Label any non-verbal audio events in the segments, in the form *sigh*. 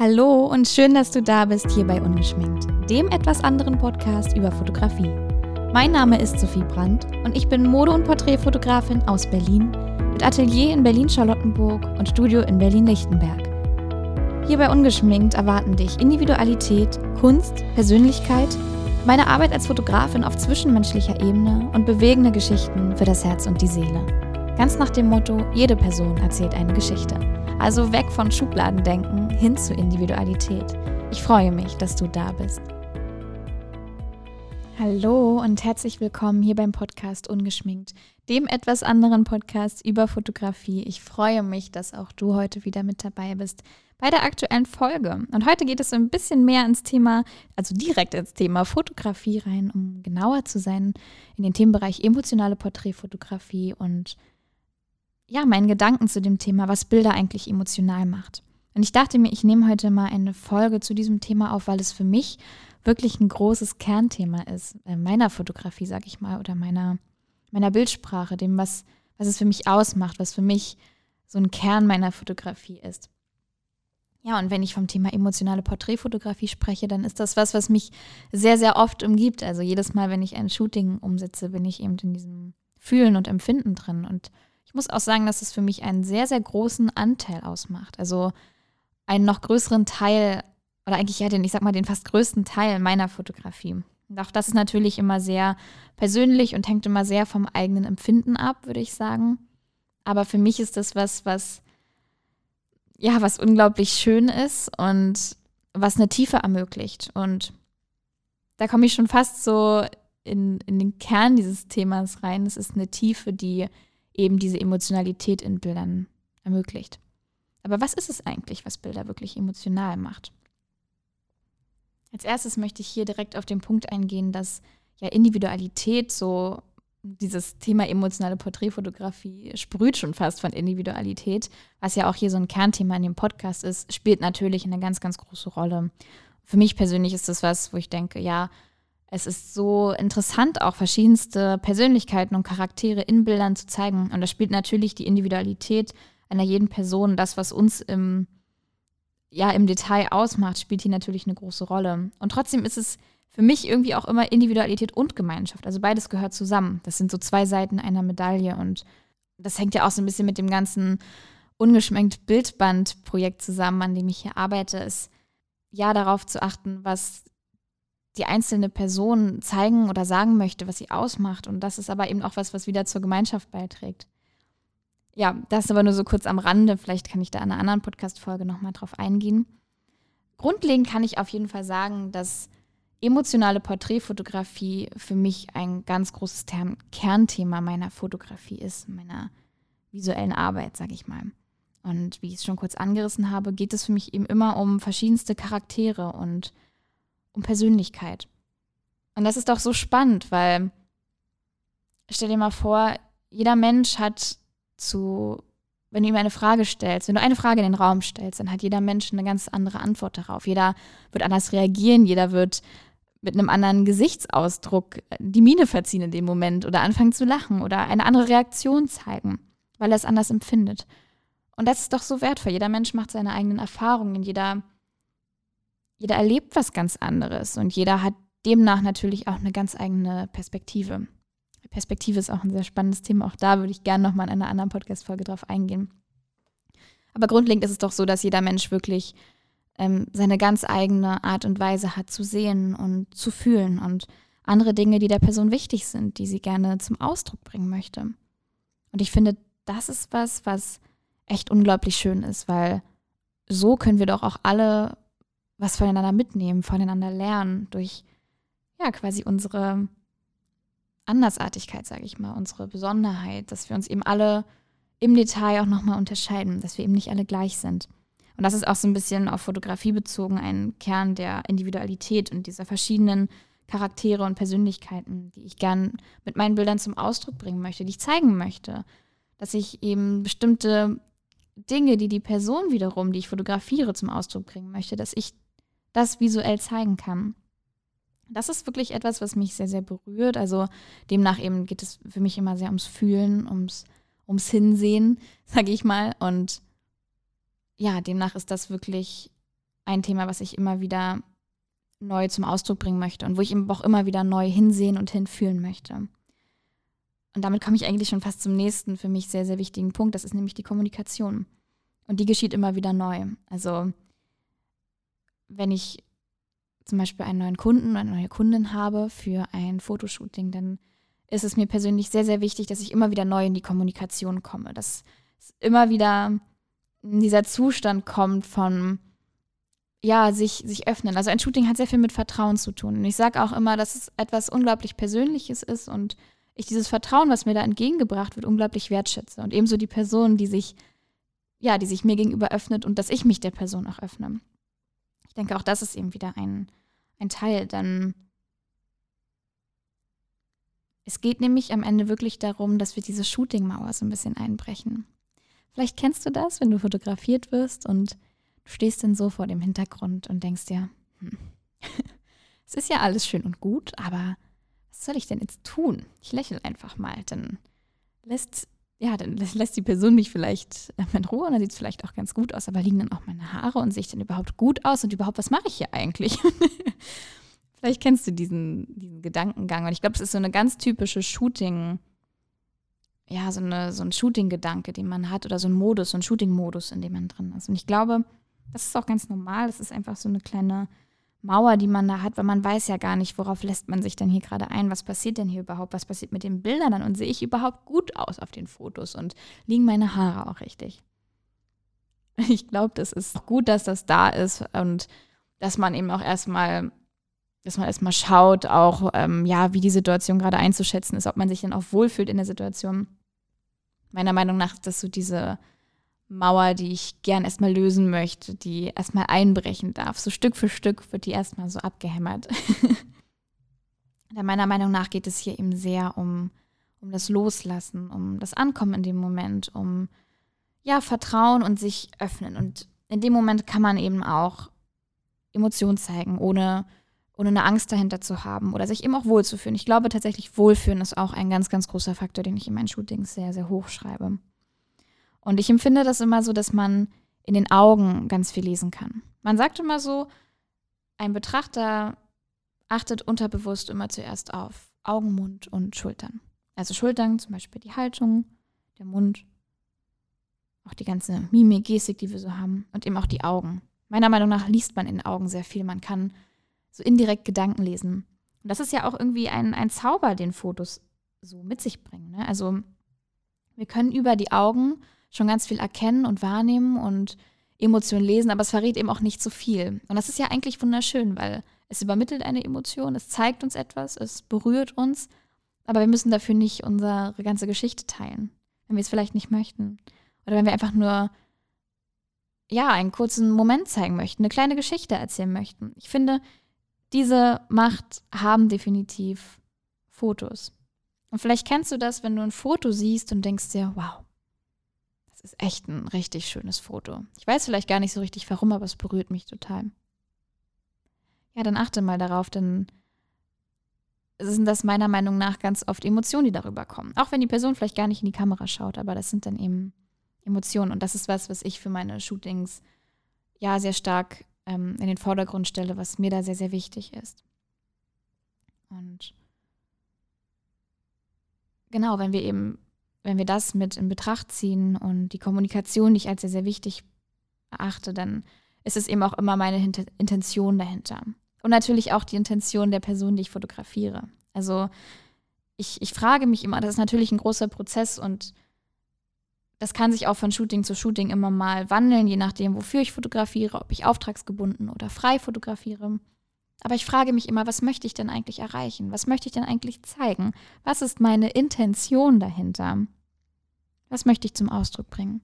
Hallo und schön, dass du da bist hier bei Ungeschminkt, dem etwas anderen Podcast über Fotografie. Mein Name ist Sophie Brandt und ich bin Mode- und Porträtfotografin aus Berlin mit Atelier in Berlin-Charlottenburg und Studio in Berlin-Lichtenberg. Hier bei Ungeschminkt erwarten dich Individualität, Kunst, Persönlichkeit, meine Arbeit als Fotografin auf zwischenmenschlicher Ebene und bewegende Geschichten für das Herz und die Seele. Ganz nach dem Motto, jede Person erzählt eine Geschichte. Also weg von Schubladendenken hin zu Individualität. Ich freue mich, dass du da bist. Hallo und herzlich willkommen hier beim Podcast Ungeschminkt, dem etwas anderen Podcast über Fotografie. Ich freue mich, dass auch du heute wieder mit dabei bist bei der aktuellen Folge. Und heute geht es ein bisschen mehr ins Thema, also direkt ins Thema Fotografie rein, um genauer zu sein in den Themenbereich emotionale Porträtfotografie und ja, meinen Gedanken zu dem Thema, was Bilder eigentlich emotional macht. Und ich dachte mir, ich nehme heute mal eine Folge zu diesem Thema auf, weil es für mich wirklich ein großes Kernthema ist, äh, meiner Fotografie, sag ich mal, oder meiner, meiner Bildsprache, dem, was, was es für mich ausmacht, was für mich so ein Kern meiner Fotografie ist. Ja, und wenn ich vom Thema emotionale Porträtfotografie spreche, dann ist das was, was mich sehr, sehr oft umgibt. Also jedes Mal, wenn ich ein Shooting umsetze, bin ich eben in diesem Fühlen und Empfinden drin. Und ich muss auch sagen, dass es für mich einen sehr, sehr großen Anteil ausmacht. Also einen noch größeren Teil, oder eigentlich ja den, ich sag mal, den fast größten Teil meiner Fotografie. Und auch das ist natürlich immer sehr persönlich und hängt immer sehr vom eigenen Empfinden ab, würde ich sagen. Aber für mich ist das was, was, ja, was unglaublich schön ist und was eine Tiefe ermöglicht. Und da komme ich schon fast so in, in den Kern dieses Themas rein. Es ist eine Tiefe, die eben diese Emotionalität in Bildern ermöglicht. Aber was ist es eigentlich, was Bilder wirklich emotional macht? Als erstes möchte ich hier direkt auf den Punkt eingehen, dass ja Individualität so dieses Thema emotionale Porträtfotografie sprüht schon fast von Individualität, was ja auch hier so ein Kernthema in dem Podcast ist, spielt natürlich eine ganz, ganz große Rolle. Für mich persönlich ist das was, wo ich denke, ja, es ist so interessant, auch verschiedenste Persönlichkeiten und Charaktere in Bildern zu zeigen. Und da spielt natürlich die Individualität einer jeden Person, das, was uns im, ja, im Detail ausmacht, spielt hier natürlich eine große Rolle. Und trotzdem ist es für mich irgendwie auch immer Individualität und Gemeinschaft. Also beides gehört zusammen. Das sind so zwei Seiten einer Medaille. Und das hängt ja auch so ein bisschen mit dem ganzen ungeschminkt Bildband-Projekt zusammen, an dem ich hier arbeite, ist ja darauf zu achten, was die einzelne Person zeigen oder sagen möchte, was sie ausmacht. Und das ist aber eben auch was, was wieder zur Gemeinschaft beiträgt. Ja, das aber nur so kurz am Rande. Vielleicht kann ich da in einer anderen Podcast-Folge nochmal drauf eingehen. Grundlegend kann ich auf jeden Fall sagen, dass emotionale Porträtfotografie für mich ein ganz großes Term Kernthema meiner Fotografie ist, meiner visuellen Arbeit, sage ich mal. Und wie ich es schon kurz angerissen habe, geht es für mich eben immer um verschiedenste Charaktere und um Persönlichkeit. Und das ist doch so spannend, weil stell dir mal vor, jeder Mensch hat zu, wenn du ihm eine Frage stellst, wenn du eine Frage in den Raum stellst, dann hat jeder Mensch eine ganz andere Antwort darauf. Jeder wird anders reagieren, jeder wird mit einem anderen Gesichtsausdruck die Miene verziehen in dem Moment oder anfangen zu lachen oder eine andere Reaktion zeigen, weil er es anders empfindet. Und das ist doch so wertvoll. Jeder Mensch macht seine eigenen Erfahrungen, jeder jeder erlebt was ganz anderes und jeder hat demnach natürlich auch eine ganz eigene Perspektive. Perspektive ist auch ein sehr spannendes Thema. Auch da würde ich gerne nochmal in einer anderen Podcast-Folge drauf eingehen. Aber grundlegend ist es doch so, dass jeder Mensch wirklich ähm, seine ganz eigene Art und Weise hat zu sehen und zu fühlen und andere Dinge, die der Person wichtig sind, die sie gerne zum Ausdruck bringen möchte. Und ich finde, das ist was, was echt unglaublich schön ist, weil so können wir doch auch alle was voneinander mitnehmen, voneinander lernen, durch ja quasi unsere Andersartigkeit, sage ich mal, unsere Besonderheit, dass wir uns eben alle im Detail auch nochmal unterscheiden, dass wir eben nicht alle gleich sind. Und das ist auch so ein bisschen auf Fotografie bezogen ein Kern der Individualität und dieser verschiedenen Charaktere und Persönlichkeiten, die ich gern mit meinen Bildern zum Ausdruck bringen möchte, die ich zeigen möchte. Dass ich eben bestimmte Dinge, die die Person wiederum, die ich fotografiere, zum Ausdruck bringen möchte, dass ich das visuell zeigen kann. Das ist wirklich etwas, was mich sehr, sehr berührt. Also demnach eben geht es für mich immer sehr ums Fühlen, ums, ums Hinsehen, *laughs* sage ich mal. Und ja, demnach ist das wirklich ein Thema, was ich immer wieder neu zum Ausdruck bringen möchte und wo ich auch immer wieder neu hinsehen und hinfühlen möchte. Und damit komme ich eigentlich schon fast zum nächsten für mich sehr, sehr wichtigen Punkt. Das ist nämlich die Kommunikation. Und die geschieht immer wieder neu. Also wenn ich zum Beispiel einen neuen Kunden oder eine neue Kundin habe für ein Fotoshooting, dann ist es mir persönlich sehr, sehr wichtig, dass ich immer wieder neu in die Kommunikation komme. Dass immer wieder in dieser Zustand kommt von, ja, sich, sich öffnen. Also ein Shooting hat sehr viel mit Vertrauen zu tun. Und ich sage auch immer, dass es etwas unglaublich Persönliches ist und ich dieses Vertrauen, was mir da entgegengebracht wird, unglaublich wertschätze. Und ebenso die Person, die sich, ja, die sich mir gegenüber öffnet und dass ich mich der Person auch öffne. Denke, auch das ist eben wieder ein, ein Teil. Dann es geht nämlich am Ende wirklich darum, dass wir diese Shooting-Mauer so ein bisschen einbrechen. Vielleicht kennst du das, wenn du fotografiert wirst und du stehst dann so vor dem Hintergrund und denkst dir, hm, *laughs* es ist ja alles schön und gut, aber was soll ich denn jetzt tun? Ich lächle einfach mal. Dann lässt, ja, dann lässt die Person mich vielleicht in Ruhe und dann sieht es vielleicht auch ganz gut aus, aber liegen dann auch meine Haare und sehe ich dann überhaupt gut aus und überhaupt, was mache ich hier eigentlich? *laughs* vielleicht kennst du diesen, diesen Gedankengang und ich glaube, es ist so eine ganz typische Shooting- ja, so, eine, so ein Shooting-Gedanke, den man hat oder so ein Modus, so ein Shooting-Modus, in dem man drin ist. Und ich glaube, das ist auch ganz normal. Das ist einfach so eine kleine Mauer, die man da hat, weil man weiß ja gar nicht, worauf lässt man sich denn hier gerade ein, was passiert denn hier überhaupt, was passiert mit den Bildern dann und sehe ich überhaupt gut aus auf den Fotos und liegen meine Haare auch richtig. *laughs* Ich glaube, das ist gut, dass das da ist und dass man eben auch erstmal, dass man erstmal schaut, auch ähm, ja, wie die Situation gerade einzuschätzen ist, ob man sich dann auch wohlfühlt in der Situation. Meiner Meinung nach ist das so diese Mauer, die ich gern erstmal lösen möchte, die erstmal einbrechen darf. So Stück für Stück wird die erstmal so abgehämmert. *laughs* meiner Meinung nach geht es hier eben sehr um, um das Loslassen, um das Ankommen in dem Moment, um ja, Vertrauen und sich öffnen. Und in dem Moment kann man eben auch Emotionen zeigen, ohne, ohne eine Angst dahinter zu haben oder sich eben auch wohlzufühlen. Ich glaube tatsächlich, Wohlfühlen ist auch ein ganz, ganz großer Faktor, den ich in meinen Shootings sehr, sehr hoch schreibe. Und ich empfinde das immer so, dass man in den Augen ganz viel lesen kann. Man sagt immer so, ein Betrachter achtet unterbewusst immer zuerst auf Augen, Mund und Schultern. Also Schultern, zum Beispiel die Haltung, der Mund, auch die ganze Mimik, Gestik, die wir so haben und eben auch die Augen. Meiner Meinung nach liest man in den Augen sehr viel. Man kann so indirekt Gedanken lesen. Und das ist ja auch irgendwie ein, ein Zauber, den Fotos so mit sich bringen. Ne? Also wir können über die Augen schon ganz viel erkennen und wahrnehmen und Emotionen lesen, aber es verrät eben auch nicht so viel. Und das ist ja eigentlich wunderschön, weil es übermittelt eine Emotion, es zeigt uns etwas, es berührt uns, aber wir müssen dafür nicht unsere ganze Geschichte teilen, wenn wir es vielleicht nicht möchten. Oder wenn wir einfach nur, ja, einen kurzen Moment zeigen möchten, eine kleine Geschichte erzählen möchten. Ich finde, diese Macht haben definitiv Fotos. Und vielleicht kennst du das, wenn du ein Foto siehst und denkst dir, wow, das ist echt ein richtig schönes Foto. Ich weiß vielleicht gar nicht so richtig warum, aber es berührt mich total. Ja, dann achte mal darauf, denn sind das meiner Meinung nach ganz oft Emotionen, die darüber kommen. Auch wenn die Person vielleicht gar nicht in die Kamera schaut, aber das sind dann eben Emotionen. Und das ist was, was ich für meine Shootings ja sehr stark ähm, in den Vordergrund stelle, was mir da sehr, sehr wichtig ist. Und genau, wenn wir eben wenn wir das mit in Betracht ziehen und die Kommunikation, die ich als sehr, sehr wichtig erachte, dann ist es eben auch immer meine Hinter Intention dahinter. Und natürlich auch die Intention der Person, die ich fotografiere. Also ich, ich frage mich immer, das ist natürlich ein großer Prozess und das kann sich auch von Shooting zu Shooting immer mal wandeln, je nachdem, wofür ich fotografiere, ob ich auftragsgebunden oder frei fotografiere. Aber ich frage mich immer, was möchte ich denn eigentlich erreichen? Was möchte ich denn eigentlich zeigen? Was ist meine Intention dahinter? Was möchte ich zum Ausdruck bringen?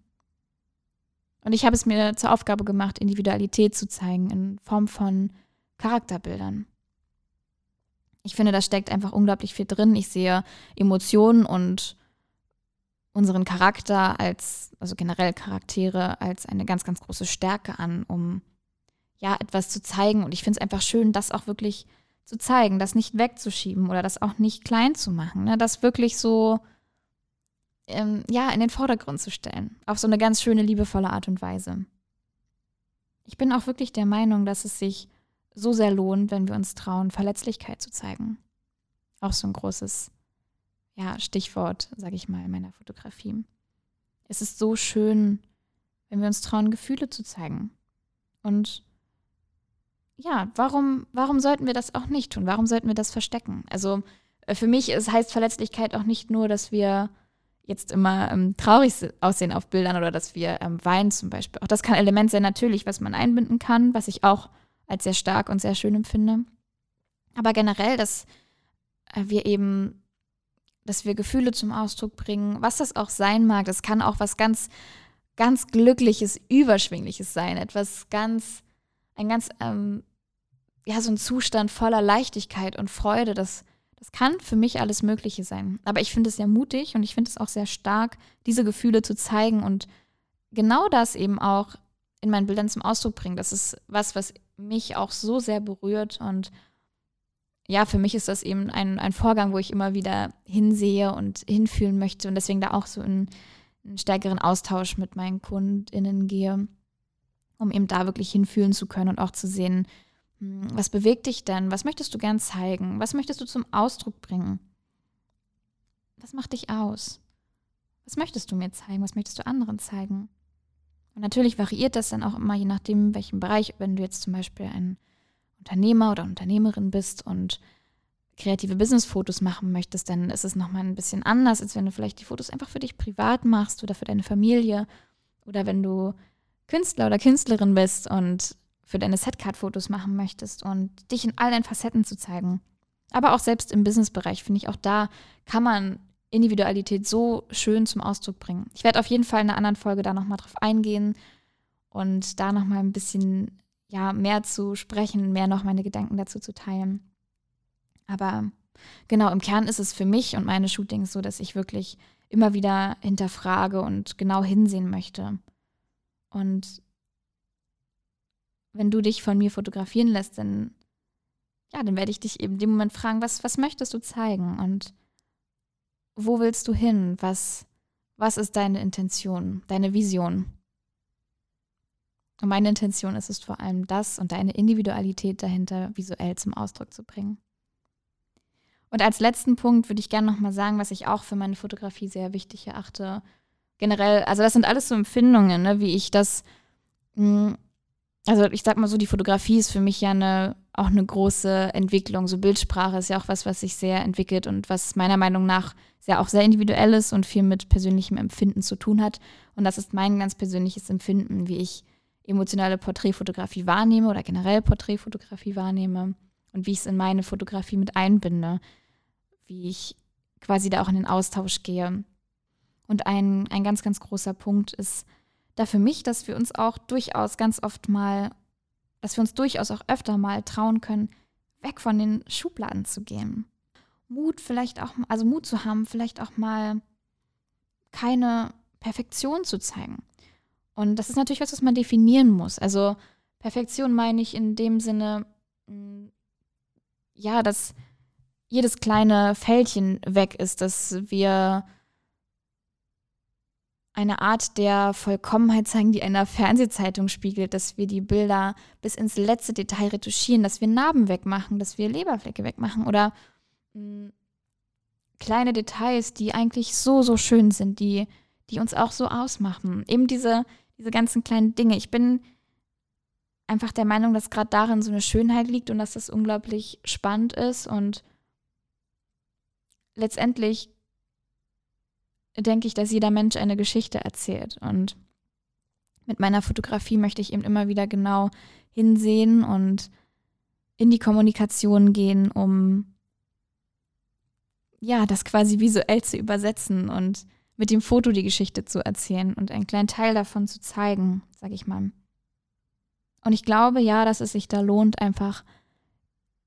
Und ich habe es mir zur Aufgabe gemacht, Individualität zu zeigen in Form von Charakterbildern. Ich finde, da steckt einfach unglaublich viel drin. Ich sehe Emotionen und unseren Charakter als, also generell Charaktere, als eine ganz, ganz große Stärke an, um ja, etwas zu zeigen. Und ich finde es einfach schön, das auch wirklich zu zeigen, das nicht wegzuschieben oder das auch nicht klein zu machen. Ne? Das wirklich so, ähm, ja, in den Vordergrund zu stellen. Auf so eine ganz schöne, liebevolle Art und Weise. ich bin auch wirklich der Meinung, dass es sich so sehr lohnt, wenn wir uns trauen, Verletzlichkeit zu zeigen. Auch so ein großes ja, Stichwort, sage ich mal, in meiner Fotografie. Es ist so schön, wenn wir uns trauen, Gefühle zu zeigen. Und ja, warum, warum sollten wir das auch nicht tun? Warum sollten wir das verstecken? Also äh, für mich es heißt Verletzlichkeit auch nicht nur, dass wir jetzt immer ähm, traurig aussehen auf Bildern oder dass wir ähm, weinen zum Beispiel. Auch das kann Element sein, natürlich, was man einbinden kann, was ich auch als sehr stark und sehr schön empfinde. Aber generell, dass äh, wir eben, dass wir Gefühle zum Ausdruck bringen, was das auch sein mag. Das kann auch was ganz, ganz Glückliches, Überschwingliches sein. Etwas ganz, ein ganz, ähm, ja, so ein Zustand voller Leichtigkeit und Freude, das das kann für mich alles Mögliche sein. Aber ich finde es sehr mutig und ich finde es auch sehr stark, diese Gefühle zu zeigen und genau das eben auch in meinen Bildern zum Ausdruck bringen. Das ist was, was mich auch so sehr berührt und ja, für mich ist das eben ein, ein Vorgang, wo ich immer wieder hinsehe und hinfühlen möchte und deswegen da auch so in einen stärkeren Austausch mit meinen KundInnen gehe, um eben da wirklich hinfühlen zu können und auch zu sehen, was bewegt dich denn? Was möchtest du gern zeigen? Was möchtest du zum Ausdruck bringen? Was macht dich aus? Was möchtest du mir zeigen? Was möchtest du anderen zeigen? Und natürlich variiert das dann auch immer, je nachdem, welchem Bereich. Wenn du jetzt zum Beispiel ein Unternehmer oder Unternehmerin bist und kreative Business-Fotos machen möchtest, dann ist es nochmal ein bisschen anders, als wenn du vielleicht die Fotos einfach für dich privat machst oder für deine Familie. Oder wenn du Künstler oder Künstlerin bist und für deine Setcard-Fotos machen möchtest und dich in all deinen Facetten zu zeigen. Aber auch selbst im Businessbereich finde ich, auch da kann man Individualität so schön zum Ausdruck bringen. Ich werde auf jeden Fall in einer anderen Folge da nochmal drauf eingehen und da nochmal ein bisschen ja, mehr zu sprechen, mehr noch meine Gedanken dazu zu teilen. Aber genau, im Kern ist es für mich und meine Shootings so, dass ich wirklich immer wieder hinterfrage und genau hinsehen möchte. Und wenn du dich von mir fotografieren lässt, dann, ja, dann werde ich dich eben in dem Moment fragen, was, was möchtest du zeigen und wo willst du hin? Was, was ist deine Intention, deine Vision? Und meine Intention ist es vor allem das und deine Individualität dahinter visuell zum Ausdruck zu bringen. Und als letzten Punkt würde ich gerne nochmal sagen, was ich auch für meine Fotografie sehr wichtig erachte. Generell, also das sind alles so Empfindungen, ne, wie ich das mh, hm, also ich sag mal so, die Fotografie ist für mich ja eine, auch eine große Entwicklung. So Bildsprache ist ja auch was, was sich sehr entwickelt und was meiner Meinung nach sehr auch sehr individuell ist und viel mit persönlichem Empfinden zu tun hat. Und das ist mein ganz persönliches Empfinden, wie ich emotionale Porträtfotografie wahrnehme oder generell Porträtfotografie wahrnehme und wie ich es in meine Fotografie mit einbinde, wie ich quasi da auch in den Austausch gehe. Und ein, ein ganz, ganz großer Punkt ist, da für mich, dass wir uns auch durchaus ganz oft mal, dass wir uns durchaus auch öfter mal trauen können, weg von den Schubladen zu gehen. Mut vielleicht auch, also Mut zu haben, vielleicht auch mal keine Perfektion zu zeigen. Und das ist natürlich was, was man definieren muss. Also Perfektion meine ich in dem Sinne, mm, ja, dass jedes kleine Fältchen weg ist, dass wir eine Art der Vollkommenheit zeigen, die einer Fernsehzeitung spiegelt, dass wir die Bilder bis ins letzte Detail retuschieren, dass wir Narben wegmachen, dass wir Leberflecke wegmachen oder mh, hm, kleine Details, die eigentlich so, so schön sind, die, die uns auch so ausmachen. Eben diese, diese ganzen kleinen Dinge. Ich bin einfach der Meinung, dass gerade darin so eine Schönheit liegt und dass das unglaublich spannend ist und letztendlich denke ich, dass jeder Mensch eine Geschichte erzählt. Und mit meiner Fotografie möchte ich eben immer wieder genau hinsehen und in die Kommunikation gehen, um ja, das quasi visuell zu übersetzen und mit dem Foto die Geschichte zu erzählen und einen kleinen Teil davon zu zeigen, sag ich mal. Und ich glaube ja, dass es sich da lohnt, einfach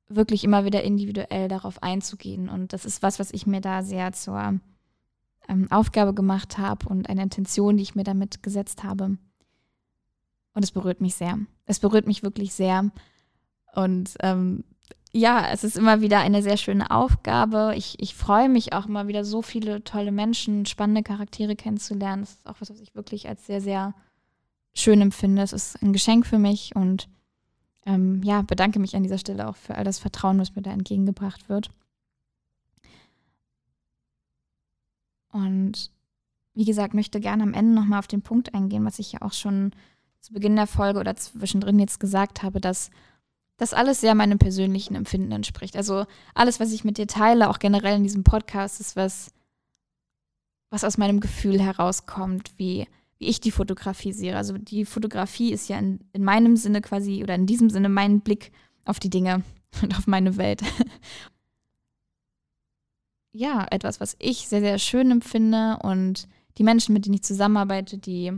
wirklich immer wieder individuell darauf einzugehen. Und das ist was, was ich mir da sehr zur ähm, Aufgabe gemacht habe und eine Intention, die ich mir damit gesetzt habe. Und es berührt mich sehr. Es berührt mich wirklich sehr. Und ähm, ja, es ist immer wieder eine sehr schöne Aufgabe. Ich, ich freue mich auch immer wieder, so viele tolle Menschen, spannende Charaktere kennenzulernen. Das ist auch was, was ich wirklich als sehr, sehr schön empfinde. Es ist ein Geschenk für mich und ähm, ja, bedanke mich an dieser Stelle auch für all das Vertrauen, was mir da entgegengebracht wird. Und wie gesagt, möchte gerne am Ende nochmal auf den Punkt eingehen, was ich ja auch schon zu Beginn der Folge oder zwischendrin jetzt gesagt habe, dass das alles sehr meinem persönlichen Empfinden entspricht. Also alles, was ich mit dir teile, auch generell in diesem Podcast, ist was, was aus meinem Gefühl herauskommt, wie, wie ich die Fotografie sehe. Also die Fotografie ist ja in, in meinem Sinne quasi oder in diesem Sinne mein Blick auf die Dinge *laughs* und auf meine Welt. Ja, etwas, was ich sehr, sehr schön empfinde und die Menschen, mit denen ich zusammenarbeite, die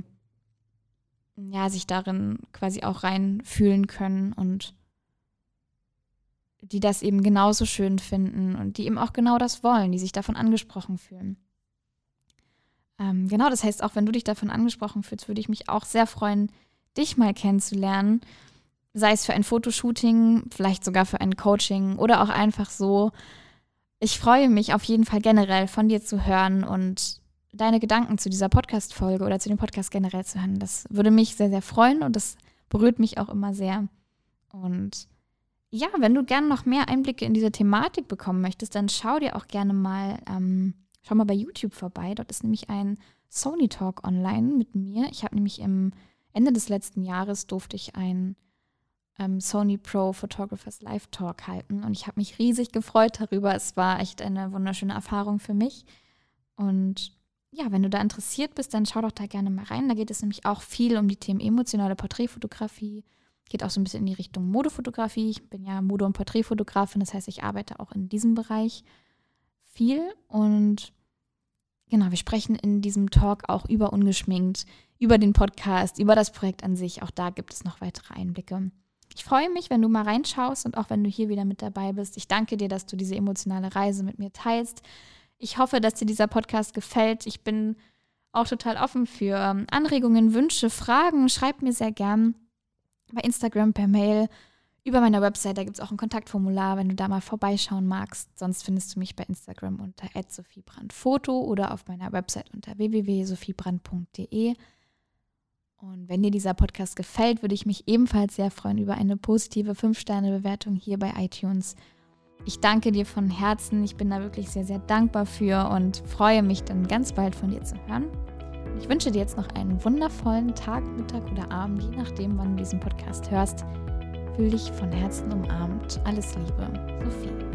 ja, sich darin quasi auch reinfühlen können und die das eben genauso schön finden und die eben auch genau das wollen, die sich davon angesprochen fühlen. Ähm, genau, das heißt, auch wenn du dich davon angesprochen fühlst, würde ich mich auch sehr freuen, dich mal kennenzulernen. Sei es für ein Fotoshooting, vielleicht sogar für ein Coaching oder auch einfach so. Ich freue mich auf jeden Fall generell von dir zu hören und deine Gedanken zu dieser Podcast-Folge oder zu dem Podcast generell zu hören. Das würde mich sehr, sehr freuen und das berührt mich auch immer sehr. Und ja, wenn du gerne noch mehr Einblicke in diese Thematik bekommen möchtest, dann schau dir auch gerne mal, ähm, schau mal bei YouTube vorbei. Dort ist nämlich ein Sony Talk online mit mir. Ich habe nämlich im Ende des letzten Jahres durfte ich ein ähm, Sony Pro Photographers Live Talk halten und ich habe mich riesig gefreut darüber. Es war echt eine wunderschöne Erfahrung für mich. Und ja, wenn du da interessiert bist, dann schau doch da gerne mal rein. Da geht es nämlich auch viel um die Themen emotionale Porträtfotografie. Geht auch so ein bisschen in die Richtung Modefotografie. Ich bin ja Mode- und Porträtfotografin, das heißt, ich arbeite auch in diesem Bereich viel. Und genau, wir sprechen in diesem Talk auch über ungeschminkt, über den Podcast, über das Projekt an sich. Auch da gibt es noch weitere Einblicke. Ich freue mich, wenn du mal reinschaust und auch wenn du hier wieder mit dabei bist. Ich danke dir, dass du diese emotionale Reise mit mir teilst. Ich hoffe, dass dir dieser Podcast gefällt. Ich bin auch total offen für ähm, Anregungen, Wünsche, Fragen. Schreib mir sehr gern bei Instagram per Mail. Über meiner Website, da gibt es auch ein Kontaktformular, wenn du da mal vorbeischauen magst. Sonst findest du mich bei Instagram unter @sophiebrandfoto oder auf meiner Website unter www.sophiebrand.de. Und wenn dir dieser Podcast gefällt, würde ich mich ebenfalls sehr freuen über eine positive 5-Sterne-Bewertung hier bei iTunes. Ich danke dir von Herzen. Ich bin da wirklich sehr, sehr dankbar für und freue mich dann ganz bald von dir zu hören. Ich wünsche dir jetzt noch einen wundervollen Tag, Mittag oder Abend, je nachdem, wann du diesen Podcast hörst. Fühl dich von Herzen umarmt. Alles Liebe, Sophie.